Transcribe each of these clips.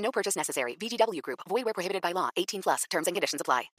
No purchase necessary. VGW Group. Void where prohibited by law. 18 plus. Terms and conditions apply.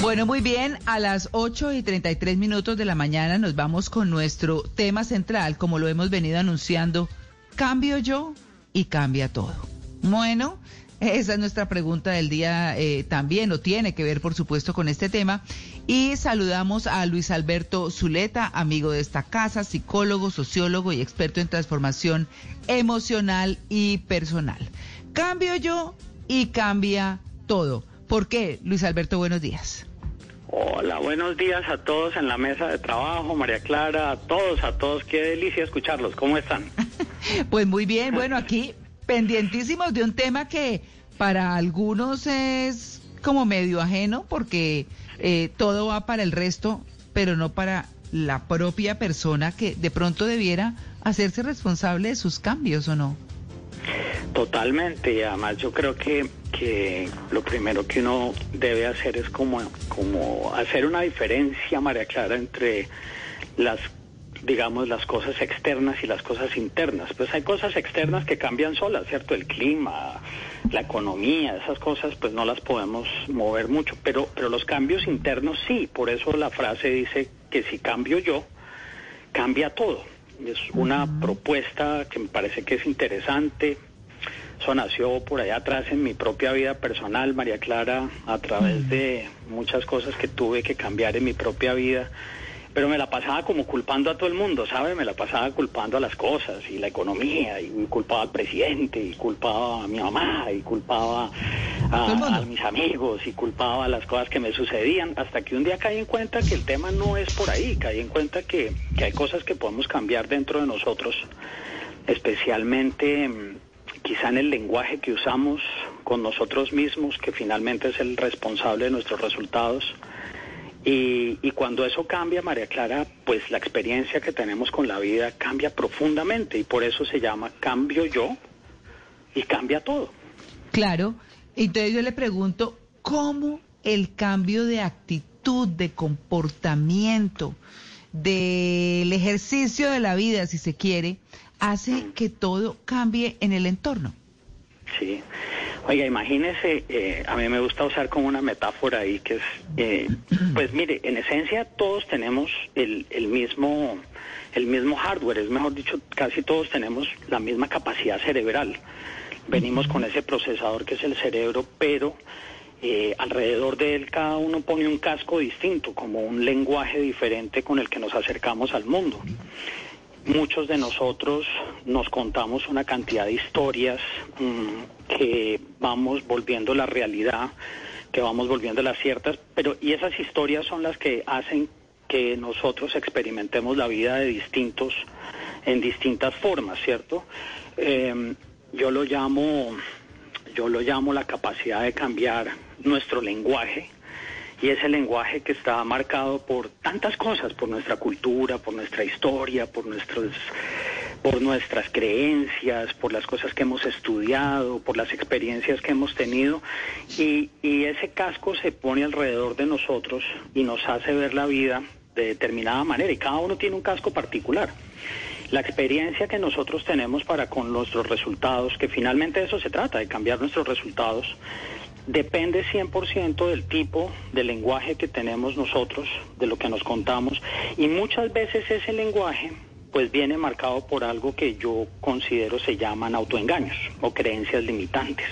Bueno, muy bien, a las 8 y 33 minutos de la mañana nos vamos con nuestro tema central, como lo hemos venido anunciando, cambio yo y cambia todo. Bueno, esa es nuestra pregunta del día eh, también, o tiene que ver, por supuesto, con este tema. Y saludamos a Luis Alberto Zuleta, amigo de esta casa, psicólogo, sociólogo y experto en transformación emocional y personal. Cambio yo y cambia todo. ¿Por qué, Luis Alberto? Buenos días. Hola, buenos días a todos en la mesa de trabajo, María Clara, a todos, a todos, qué delicia escucharlos, ¿cómo están? pues muy bien, bueno, aquí pendientísimos de un tema que para algunos es como medio ajeno porque eh, todo va para el resto, pero no para la propia persona que de pronto debiera hacerse responsable de sus cambios o no. Totalmente, y además yo creo que, que lo primero que uno debe hacer es como, como hacer una diferencia, María Clara, entre las digamos, las cosas externas y las cosas internas. Pues hay cosas externas que cambian solas, ¿cierto? El clima, la economía, esas cosas, pues no las podemos mover mucho, pero, pero los cambios internos sí. Por eso la frase dice que si cambio yo, cambia todo. Es una propuesta que me parece que es interesante. Eso nació por allá atrás en mi propia vida personal, María Clara, a través de muchas cosas que tuve que cambiar en mi propia vida pero me la pasaba como culpando a todo el mundo, ¿sabe? Me la pasaba culpando a las cosas y la economía, y culpaba al presidente, y culpaba a mi mamá, y culpaba a, mis amigos, y culpaba a las cosas que me sucedían, hasta que un día caí en cuenta que el tema no es por ahí, caí en cuenta que, que hay cosas que podemos cambiar dentro de nosotros, especialmente mm, quizá en el lenguaje que usamos con nosotros mismos, que finalmente es el responsable de nuestros resultados y, cuando eso cambia, María Clara, pues la experiencia que tenemos con la vida cambia profundamente y por eso se llama cambio yo y cambia todo. Claro, entonces yo le pregunto, ¿cómo el cambio de actitud, de comportamiento, del ejercicio de la vida, si se quiere, hace que todo cambie en el entorno? Sí. Oiga, imagínese, eh, a mí me gusta usar como una metáfora ahí que es, eh, pues mire, en esencia todos tenemos el, mismo, el mismo hardware, es mejor dicho, casi todos tenemos la misma capacidad cerebral. Venimos con ese procesador que es el cerebro, pero eh, alrededor de él cada uno pone un casco distinto, como un lenguaje diferente con el que nos acercamos al mundo. Muchos de nosotros nos contamos una cantidad de historias mm, que vamos volviendo la realidad, que vamos volviendo las ciertas, pero y esas historias son las que hacen que nosotros experimentemos la vida de distintos, en distintas formas, ¿cierto? Em, yo lo llamo, yo lo llamo la capacidad de cambiar nuestro lenguaje y ese lenguaje que está marcado por tantas cosas, por nuestra cultura, por nuestra historia, por nuestros por nuestras creencias, por las cosas que hemos estudiado, por las experiencias que hemos tenido, y, y ese casco se pone alrededor de nosotros y nos hace ver la vida de determinada manera, y cada uno tiene un casco particular. La experiencia que nosotros tenemos para con nuestros resultados, que finalmente eso se trata, de cambiar nuestros resultados, depende 100% del tipo de lenguaje que tenemos nosotros, de lo que nos contamos, y muchas veces ese lenguaje pues viene marcado por algo que yo considero se llaman autoengaños o creencias limitantes.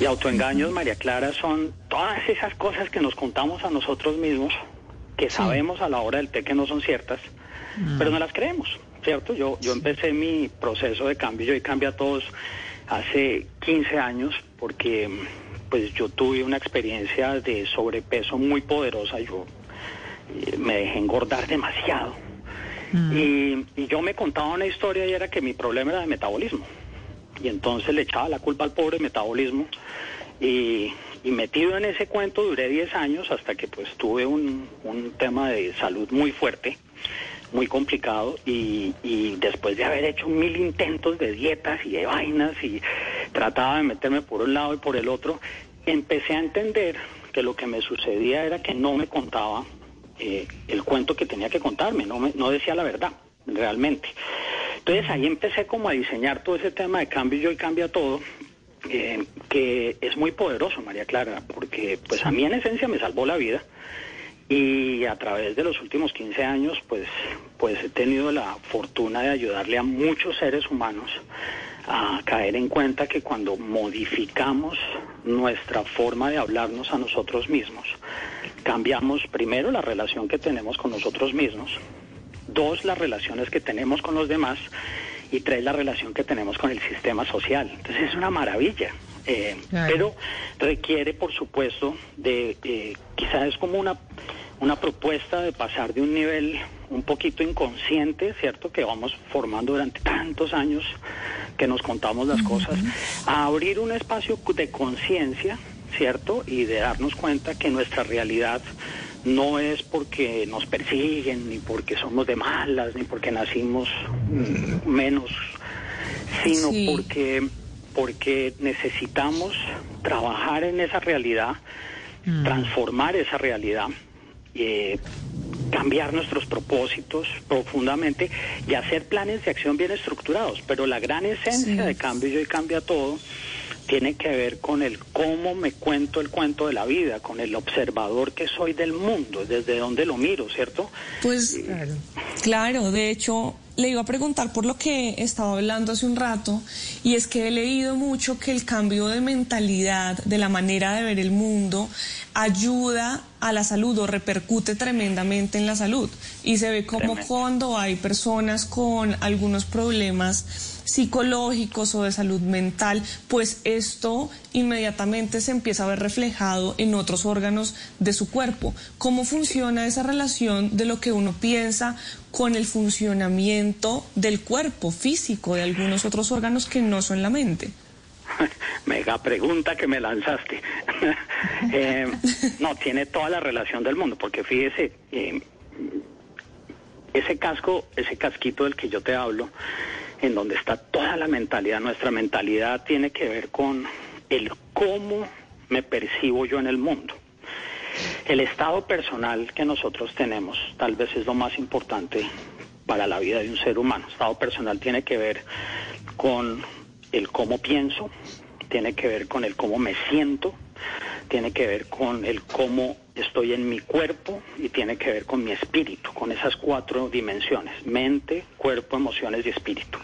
Y autoengaños, María Clara, son todas esas cosas que nos contamos a nosotros mismos, que sabemos a la hora del té que no son ciertas, pero no las creemos, ¿cierto? Yo, yo empecé mi proceso de cambio, yo he cambiado a todos hace 15 años, porque pues yo tuve una experiencia de sobrepeso muy poderosa, yo eh, me dejé engordar demasiado Y, y yo me contaba una historia y era que mi problema era de metabolismo. Y entonces le echaba la culpa al pobre metabolismo. Y, y metido en ese cuento duré 10 años hasta que pues tuve un, un tema de salud muy fuerte, muy complicado. Y, y después de haber hecho mil intentos de dietas y de vainas y trataba de meterme por un lado y por el otro, empecé a entender que lo que me sucedía era que no me contaba eh, el cuento que tenía que contarme, no, me, no decía la verdad, realmente. Entonces ahí empecé como a diseñar todo ese tema de cambio yo y cambia todo, eh, que es muy poderoso, María Clara, porque pues a mí en esencia me salvó la vida y a través de los últimos 15 años pues, pues he tenido la fortuna de ayudarle a muchos seres humanos a caer en cuenta que cuando modificamos nuestra forma de hablarnos a nosotros mismos, cambiamos primero la relación que tenemos con nosotros mismos, dos las relaciones que tenemos con los demás y tres la relación que tenemos con el sistema social. Entonces es una maravilla. Eh. Pero requiere, por supuesto, de eh, quizás es como una una propuesta de pasar de un nivel un poquito inconsciente, ¿cierto? Que vamos formando durante tantos años que nos contamos las cosas, a abrir un espacio de conciencia, ¿cierto? Y de darnos cuenta que nuestra realidad no es porque nos persiguen, ni porque somos de malas, ni porque nacimos mm, menos, sino Sí. porque, porque necesitamos trabajar en esa realidad, transformar esa realidad, eh, cambiar nuestros propósitos profundamente y hacer planes de acción bien estructurados. Pero la gran esencia Sí. de cambio y cambia todo tiene que ver con el cómo me cuento el cuento de la vida, con el observador que soy del mundo, desde donde lo miro, ¿cierto? Pues Claro. claro, de hecho le iba a preguntar por lo que estaba hablando hace un rato y es que he leído mucho que el cambio de mentalidad, de la manera de ver el mundo, ayuda a la salud o repercute tremendamente en la salud y se ve como Tremendo. cuando hay personas con algunos problemas psicológicos o de salud mental, pues esto inmediatamente se empieza a ver reflejado en otros órganos de su cuerpo. ¿Cómo funciona esa relación de lo que uno piensa con el funcionamiento del cuerpo físico de algunos otros órganos que no son la mente? Mega pregunta que me lanzaste. Eh, no, tiene toda la relación del mundo, porque fíjese, eh, ese casco, ese casquito del que yo te hablo, en donde está toda la mentalidad, nuestra mentalidad tiene que ver con el cómo me percibo yo en el mundo. El estado personal que nosotros tenemos tal vez es lo más importante para la vida de un ser humano. Estado personal tiene que ver con el cómo pienso, tiene que ver con el cómo me siento, tiene que ver con el cómo estoy en mi cuerpo y tiene que ver con mi espíritu, con esas cuatro dimensiones, mente, cuerpo, emociones y espíritu.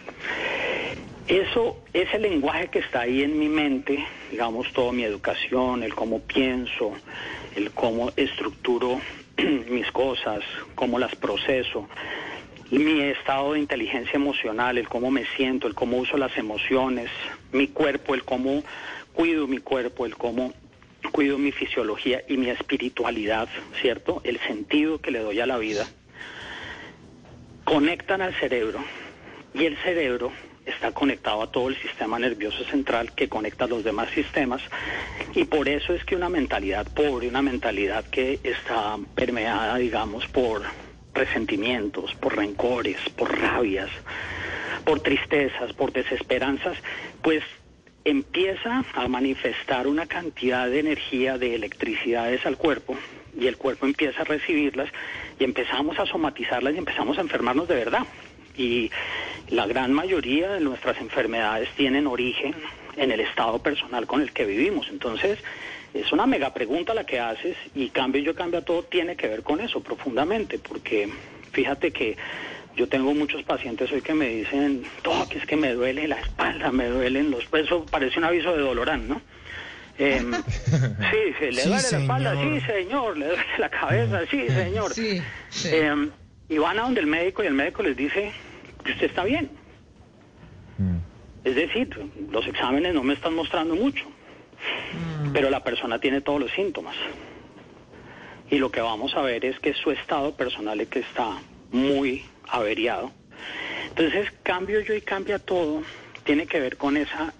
Eso, ese lenguaje que está ahí en mi mente, digamos, toda mi educación, el cómo pienso, el cómo estructuro mis cosas, cómo las proceso, mi estado de inteligencia emocional, el cómo me siento, el cómo uso las emociones, mi cuerpo, el cómo cuido mi cuerpo, el cómo cuido mi fisiología y mi espiritualidad, ¿cierto? El sentido que le doy a la vida, conectan al cerebro y el cerebro está conectado a todo el sistema nervioso central que conecta a los demás sistemas y por eso es que una mentalidad pobre, una mentalidad que está permeada, digamos, por resentimientos, por rencores, por rabias, por tristezas, por desesperanzas, pues empieza a manifestar una cantidad de energía, de electricidades al cuerpo y el cuerpo empieza a recibirlas y empezamos a somatizarlas y empezamos a enfermarnos de verdad. Y la gran mayoría de nuestras enfermedades tienen origen en el estado personal con el que vivimos. Entonces, es una mega pregunta la que haces y cambio yo cambia todo tiene que ver con eso profundamente, porque fíjate que yo tengo muchos pacientes hoy que me dicen, "Doc, que es que me duele la espalda, me duelen los eso parece un aviso de Dolorán, ¿no? Em, sí, sí, le Sí, duele la espalda, señor. sí, señor, le duele la cabeza, sí, señor. Sí, sí. Em, y van a donde el médico y el médico les dice que usted está bien. Es decir, los exámenes no me están mostrando mucho, pero la persona tiene todos los síntomas. Y lo que vamos a ver es que su estado personal es que está muy averiado. Entonces, cambio yo y cambia todo tiene que ver con esa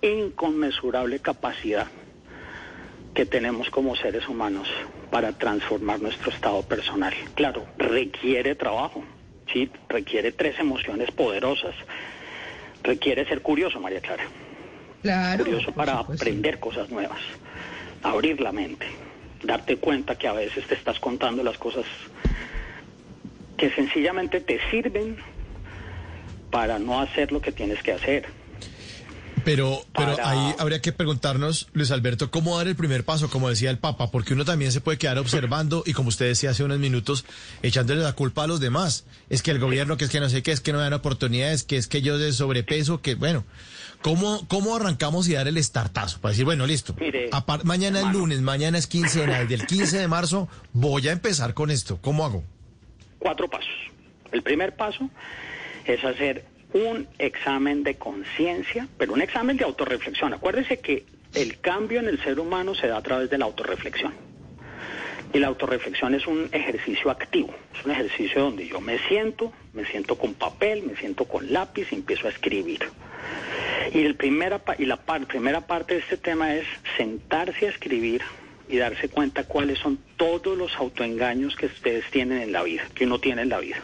inconmensurable capacidad que tenemos como seres humanos para transformar nuestro estado personal. Claro, requiere trabajo, ¿sí? requiere tres emociones poderosas, requiere ser curioso, María Clara. Claro. Curioso para aprender cosas nuevas, abrir la mente, darte cuenta que a veces te estás contando las cosas que sencillamente te sirven para no hacer lo que tienes que hacer. Pero, pero Para- ahí habría que preguntarnos, Luis Alberto, cómo dar el primer paso, como decía el Papa, porque uno también se puede quedar observando y como usted decía hace unos minutos, echándole la culpa a los demás. Es que el gobierno, que es que no sé qué, es que no dan oportunidades, que es que yo de sobrepeso, que bueno. ¿Cómo, ¿Cómo arrancamos y dar el startazo? Para decir, bueno, listo. Mire, mañana es lunes, mañana es quincena, desde el 15 de marzo voy a empezar con esto. ¿Cómo hago? Cuatro pasos. El primer paso es hacer un examen de conciencia, pero un examen de autorreflexión. Acuérdese que el cambio en el ser humano se da a través de la autorreflexión. Y la autorreflexión es un ejercicio activo, es un ejercicio donde yo me siento, me siento con papel, me siento con lápiz y empiezo a escribir. Y, el primera, y la primera parte de este tema es sentarse a escribir y darse cuenta cuáles son todos los autoengaños que ustedes tienen en la vida, que uno tiene en la vida.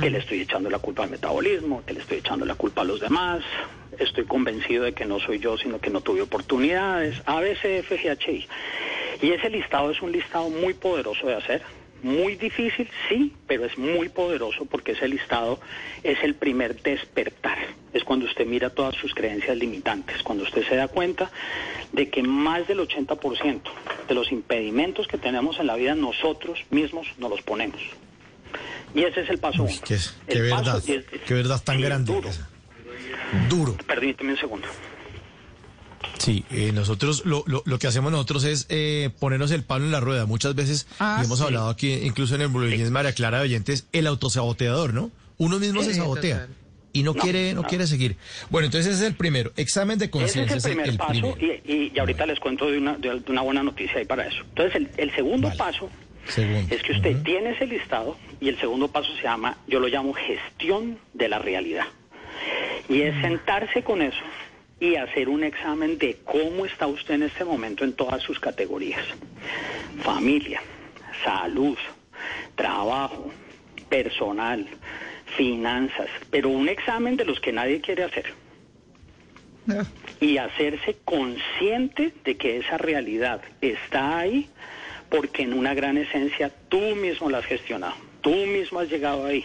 Que le estoy echando la culpa al metabolismo, que le estoy echando la culpa a los demás, estoy convencido de que no soy yo, sino que no tuve oportunidades, A, B, C, F, G, H, I. Y ese listado es un listado muy poderoso de hacer, muy difícil, sí, pero es muy poderoso porque ese listado es el primer despertar. Es cuando usted mira todas sus creencias limitantes, cuando usted se da cuenta de que más del 80% de los impedimentos que tenemos en la vida nosotros mismos nos los ponemos. Y ese es el paso Uy, uno. qué, verdad, qué verdad tan grande. duro. Duro. Permíteme un segundo. Sí, eh, nosotros lo, lo, lo que hacemos nosotros es eh, ponernos el palo en la rueda. Muchas veces, Ah, y hemos sí. hablado aquí, incluso en el Boletín María Clara de Oyentes, el autosaboteador, ¿no? Uno mismo se sabotea total. y no, No, quiere no, no. quiere seguir. Bueno, entonces ese es el primero. Examen de Ese conciencia es el primer paso primero. y, y- ahorita les cuento de una, de una buena noticia ahí para eso. Entonces, el, el segundo Vale. paso Segundo. es que usted tiene ese listado y el segundo paso se llama, yo lo llamo gestión de la realidad. Y es sentarse con eso y hacer un examen de cómo está usted en este momento en todas sus categorías. Familia, salud, trabajo, personal, finanzas, pero un examen de los que nadie quiere hacer. Y hacerse consciente de que esa realidad está ahí porque en una gran esencia tú mismo la has gestionado, tú mismo has llegado ahí,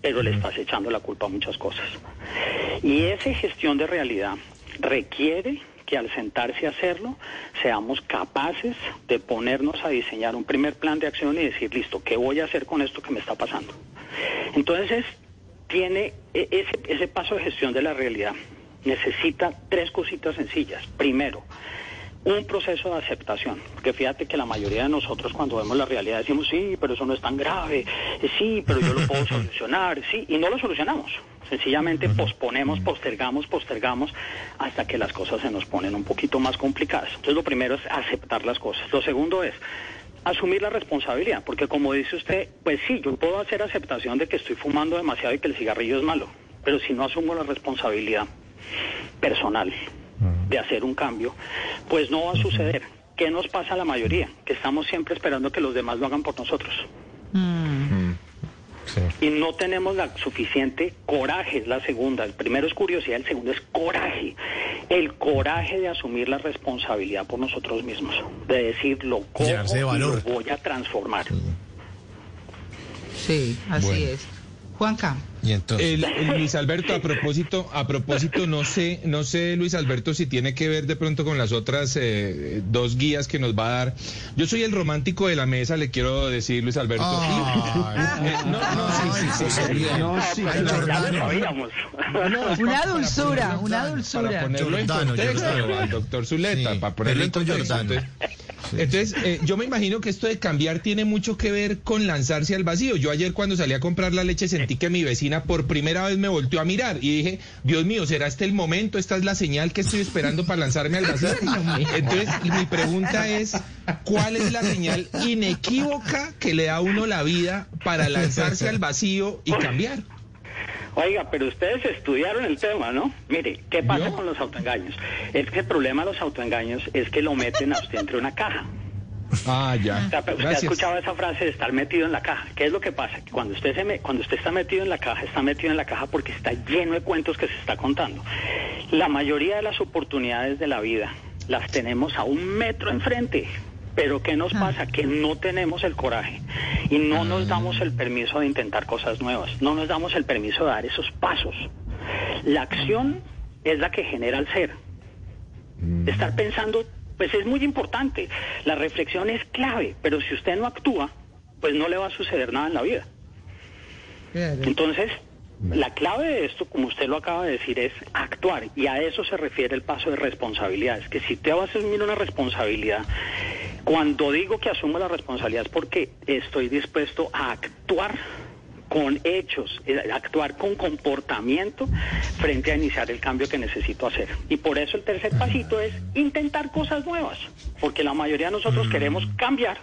pero le estás echando la culpa a muchas cosas. Y esa gestión de realidad requiere que al sentarse a hacerlo seamos capaces de ponernos a diseñar un primer plan de acción y decir, listo, ¿qué voy a hacer con esto que me está pasando? Entonces, tiene e- ese, ese paso de gestión de la realidad. Necesita tres cositas sencillas. Primero, un proceso de aceptación. Porque fíjate que la mayoría de nosotros cuando vemos la realidad decimos, sí, pero eso no es tan grave, sí, pero yo lo puedo solucionar, sí, y no lo solucionamos. Sencillamente posponemos, postergamos, postergamos hasta que las cosas se nos ponen un poquito más complicadas. Entonces lo primero es aceptar las cosas. Lo segundo es asumir la responsabilidad, porque como dice usted, pues sí, yo puedo hacer aceptación de que estoy fumando demasiado y que el cigarrillo es malo, pero si no asumo la responsabilidad personal de hacer un cambio, pues no va a suceder. ¿Qué nos pasa a la mayoría? Que estamos siempre esperando que los demás lo hagan por nosotros. Sí. Y no tenemos la suficiente coraje, es la segunda. El primero es curiosidad, el segundo es coraje. El coraje de asumir la responsabilidad por nosotros mismos. De decir, lo cojo y lo voy a transformar. Sí, así Bueno. es. Juanca. Y entonces, El, el Luis Alberto, a propósito, a propósito, no sé, no sé, Luis Alberto, si tiene que ver de pronto con las otras eh, dos guías que nos va a dar. Yo soy el romántico de la mesa, le quiero decir, Luis Alberto. No, no, sí, sí, sí, José Luis. no, sí, Ay, no, Ya Jordano. lo sabíamos. no, es Una para dulzura, una Para dulzura. ponerlo en contexto Jordano. al doctor Zuleta, Sí, para ponerlo en contexto. Entonces, Entonces, eh, yo me imagino que esto de cambiar tiene mucho que ver con lanzarse al vacío. Yo ayer cuando salí a comprar la leche sentí que mi vecina por primera vez me volteó a mirar y dije, Dios mío, ¿será este el momento? ¿Esta es la señal que estoy esperando para lanzarme al vacío? Entonces, mi pregunta es, ¿cuál es la señal inequívoca que le da a uno la vida para lanzarse al vacío y cambiar? Oiga, pero ustedes estudiaron el tema, ¿no? Mire, ¿qué pasa ¿Yo? con los autoengaños? Es que el problema de los autoengaños es que lo meten a usted entre una caja. Ah, O ya. sea, usted ha escuchado esa frase de estar metido en la caja. ¿Qué es lo que pasa? Que cuando usted se me- cuando usted está metido en la caja, está metido en la caja porque está lleno de cuentos que se está contando. La mayoría de las oportunidades de la vida las tenemos a un metro enfrente. Pero ¿qué nos pasa? Que no tenemos el coraje y no nos damos el permiso de intentar cosas nuevas, no nos damos el permiso de dar esos pasos. La acción es la que genera el ser. Estar pensando, pues es muy importante. La reflexión es clave, pero si usted no actúa, pues no le va a suceder nada en la vida. Entonces, la clave de esto, como usted lo acaba de decir, es actuar. Y a eso se refiere el paso de responsabilidad. Es que si te vas a asumir una responsabilidad, cuando digo que asumo la responsabilidad es porque estoy dispuesto a actuar con hechos, eh, actuar con comportamiento frente a iniciar el cambio que necesito hacer. Y por eso el tercer pasito es intentar cosas nuevas, porque la mayoría de nosotros queremos cambiar,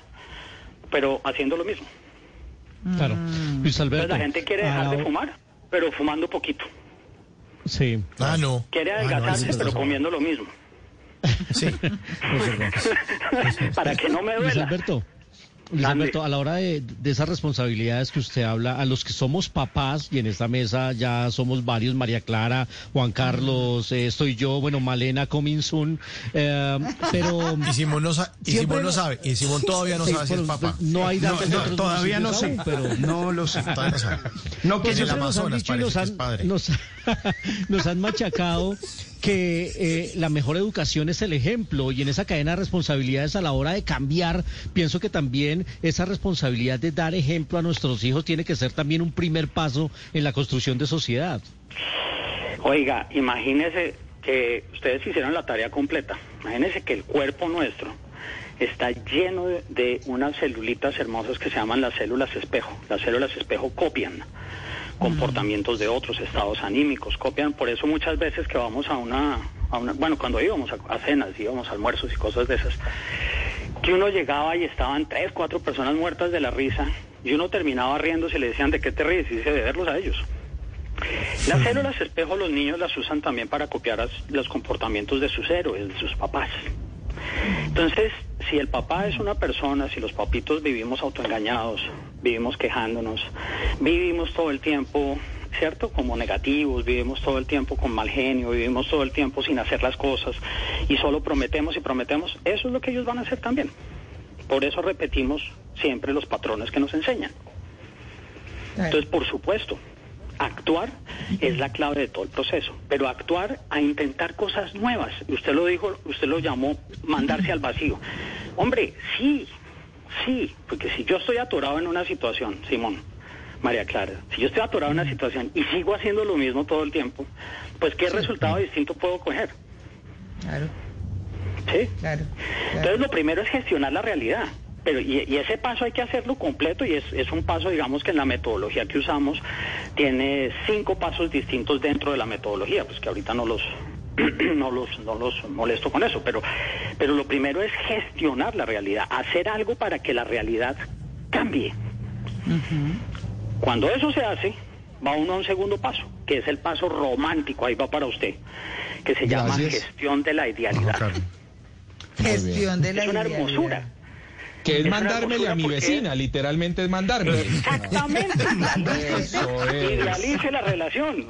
pero haciendo lo mismo. Claro. Luis Entonces Alberto. la gente quiere dejar de ahora- fumar, pero fumando poquito. Sí. Ah, no. Quiere Ah, no, adelgazarse, pero comiendo lo mismo. Sí. Para que no me Luis duela. Alberto. Luis. Alberto, a la hora de, de esas responsabilidades que usted habla, a los que somos papás, y en esta mesa ya somos varios, María Clara, Juan Carlos, eh, estoy yo, bueno, Malena Cominsun, eh, pero... Y Simón no, sa- y Simón no sabe. Y Simón todavía no Sí, sabe si es papá. No hay datos no, todavía no sé. aún, pero... No lo sé. Todavía no sabe. No Pues En el nos han Amazonas dicho y parece nos que es han, padre. nos, nos han machacado que eh, la mejor educación es el ejemplo y en esa cadena de responsabilidades a la hora de cambiar, pienso que también esa responsabilidad de dar ejemplo a nuestros hijos tiene que ser también un primer paso en la construcción de sociedad. Oiga, imagínese que ustedes hicieron la tarea completa. Imagínese que el cuerpo nuestro está lleno de, de unas celulitas hermosas que se llaman las células espejo. Las células espejo copian comportamientos de otros, estados anímicos, copian. Por eso muchas veces que vamos a una, a una bueno, cuando íbamos a, a cenas, íbamos a almuerzos y cosas de esas, que uno llegaba y estaban tres, cuatro personas muertas de la risa y uno terminaba riéndose y le decían, ¿de qué te ríes? Y dice, de verlos a ellos. Las células espejo los niños las usan también para copiar los comportamientos de sus héroes, de sus papás. Entonces, si el papá es una persona, si los papitos vivimos autoengañados, vivimos quejándonos, vivimos todo el tiempo, ¿cierto? Como negativos, vivimos todo el tiempo con mal genio, vivimos todo el tiempo sin hacer las cosas y solo prometemos y prometemos, eso es lo que ellos van a hacer también. Por eso repetimos siempre los patrones que nos enseñan. Entonces, por supuesto, actuar es la clave de todo el proceso, pero actuar a intentar cosas nuevas. Usted lo dijo, usted lo llamó mandarse al vacío. Hombre, sí, sí, porque si yo estoy atorado en una situación, Simón, María Clara, si yo estoy atorado en una situación y sigo haciendo lo mismo todo el tiempo, pues ¿qué resultado distinto puedo coger? Claro, ¿Sí? claro. Entonces lo primero es gestionar la realidad. Pero y, y ese paso hay que hacerlo completo y es, es un paso, digamos que en la metodología que usamos tiene cinco pasos distintos dentro de la metodología, pues que ahorita no los no los no los molesto con eso, pero pero lo primero es gestionar la realidad, hacer algo para que la realidad cambie. Cuando eso se hace, va uno a un segundo paso, que es el paso romántico, ahí va para usted, que se llama gestión de la idealidad. Claro. Gestión de la Es una idealidad. hermosura. Que es mandármele a mi vecina, literalmente es mandármele. Exactamente. Eso es. Idealice la relación.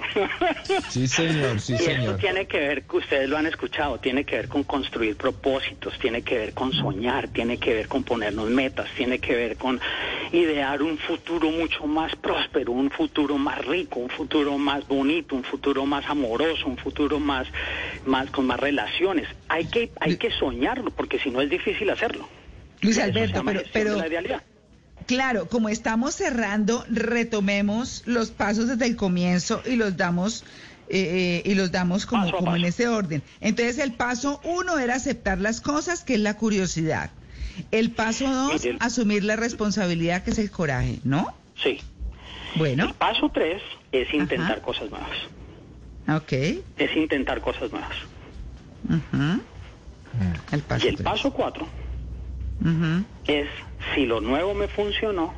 Sí, señor, sí, y esto señor. tiene que ver, que ustedes lo han escuchado, tiene que ver con construir propósitos, tiene que ver con soñar, tiene que ver con ponernos metas, tiene que ver con idear un futuro mucho más próspero, un futuro más rico, un futuro más bonito, un futuro más amoroso, un futuro más, más con más relaciones. Hay que, hay que soñarlo, porque si no es difícil hacerlo. Luis Alberto, pero, claro, como estamos cerrando, retomemos los pasos desde el comienzo y los damos eh, eh, y los damos como, en ese orden. Entonces el paso uno era aceptar las cosas, que es la curiosidad. El paso dos, el- asumir la responsabilidad que es el coraje, ¿no? Sí. Bueno, El paso tres es intentar Ajá. cosas nuevas. ok. Es intentar cosas nuevas. ujú. El paso Y el tres. paso cuatro Es, si lo nuevo me funcionó,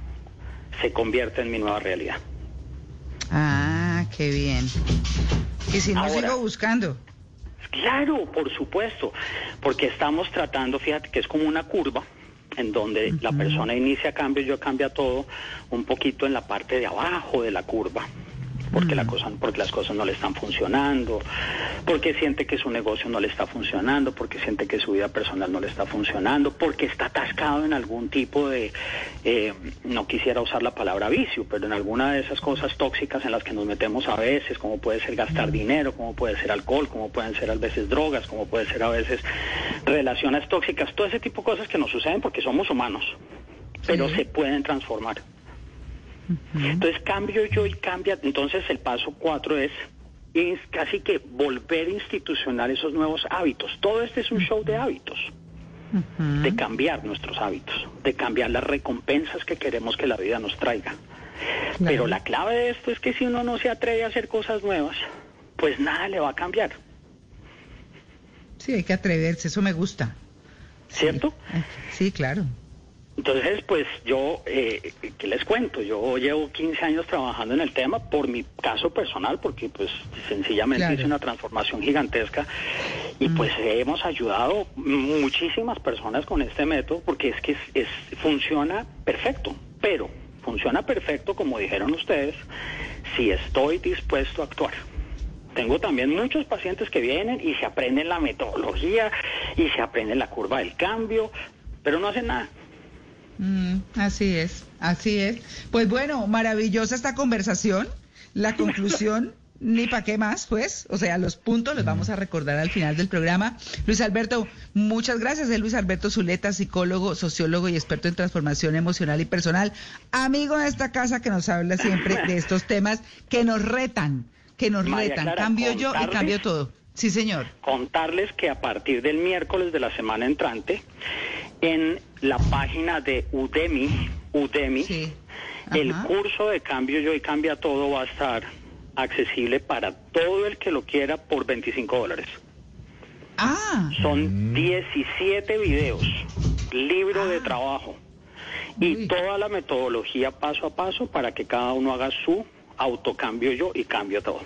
se convierte en mi nueva realidad. Ah, qué bien. Y si no Ahora- sigo buscando. Claro, por supuesto, porque estamos tratando, fíjate que es como una curva en donde la persona inicia cambio, yo cambia todo un poquito en la parte de abajo de la curva. Porque, la cosa, porque las cosas no le están funcionando, porque siente que su negocio no le está funcionando, porque siente que su vida personal no le está funcionando, porque está atascado en algún tipo de, eh, no quisiera usar la palabra vicio, pero en alguna de esas cosas tóxicas en las que nos metemos a veces, como puede ser gastar dinero, como puede ser alcohol, como pueden ser a veces drogas, como puede ser a veces relaciones tóxicas, todo ese tipo de cosas que nos suceden porque somos humanos, pero se pueden transformar. Entonces cambio yo y cambia. Entonces el paso cuatro es, es casi que volver institucional esos nuevos hábitos. Todo este es un show de hábitos, de cambiar nuestros hábitos, de cambiar las recompensas que queremos que la vida nos traiga. Pero la clave de esto es que si uno no se atreve a hacer cosas nuevas, pues nada le va a cambiar, Sí, hay que atreverse, eso me gusta. ¿cierto? Sí, claro. Entonces, pues yo, eh, ¿qué les cuento? Yo llevo 15 años trabajando en el tema por mi caso personal, porque pues sencillamente Claro. hice una transformación gigantesca y pues hemos ayudado muchísimas personas con este método porque es que es, es- funciona perfecto, pero funciona perfecto, como dijeron ustedes, si estoy dispuesto a actuar. Tengo también muchos pacientes que vienen y se aprenden la metodología y se aprenden la curva del cambio, pero no hacen nada. Mm, así es, así es. Pues bueno, maravillosa esta conversación. La conclusión, ni para qué más, pues. O sea, los puntos los vamos a recordar al final del programa. Luis Alberto, muchas gracias. Es Luis Alberto Zuleta, psicólogo, sociólogo y experto en transformación emocional y personal. Amigo de esta casa que nos habla siempre de estos temas que nos retan, que nos María retan. Clara, Cambio yo y cambio todo. Sí, señor. contarles que a partir del miércoles de la semana entrante, en la página de Udemy, Udemy, Sí. el curso de Cambio Yo y Cambia Todo va a estar accesible para todo el que lo quiera por 25 dólares. Ah, Son 17 videos, libro de trabajo y Uy. toda la metodología paso a paso para que cada uno haga su autocambio yo y cambio todo.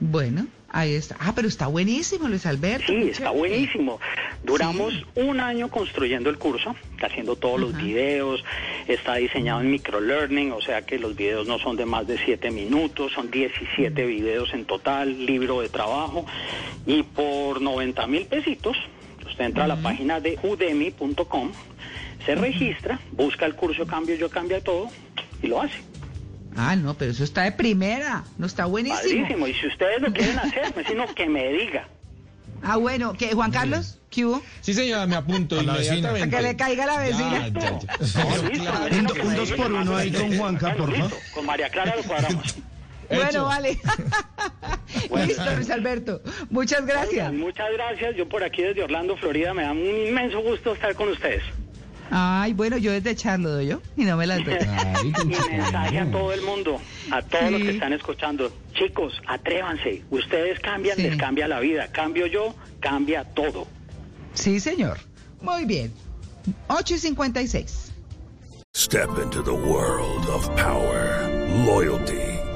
bueno, ahí está. Ah, pero está buenísimo, Luis Alberto. Sí, está buenísimo. Duramos Sí. un año construyendo el curso, haciendo todos los videos, está diseñado en microlearning, o sea que los videos no son de más de 7 minutos, son 17 videos en total, libro de trabajo, y por 90 mil pesitos, usted entra a la página de udemy.com, se registra, busca el curso Cambio Yo Cambia Todo y lo hace. Ah, no, pero eso está de primera. No está buenísimo. Padrísimo, y si ustedes lo quieren hacer, pues, sino que me diga. Ah, bueno, ¿qué, Juan Carlos? ¿Qué hubo? Sí, señora, me apunto A la vecina. que le caiga la vecina. Ya, ya, ya. No, listo, Claro. no, Un, no, dos por uno no, ahí no, con no, Juanca, por favor. Con María Clara lo cuadramos. Bueno, Hecho. vale. Listo, Luis Alberto. Muchas gracias. Oigan, muchas gracias. Yo por aquí desde Orlando, Florida, me da un inmenso gusto estar con ustedes. Ay, bueno, yo desde Charlo doy yo y no me las doy. Ay, Y mensaje a todo el mundo, a todos los que están escuchando. Chicos, atrévanse. Ustedes cambian, Sí. les cambia la vida. Cambio yo, cambia todo. Sí, señor. Muy bien. 8 y 56. Step into the world of power, loyalty,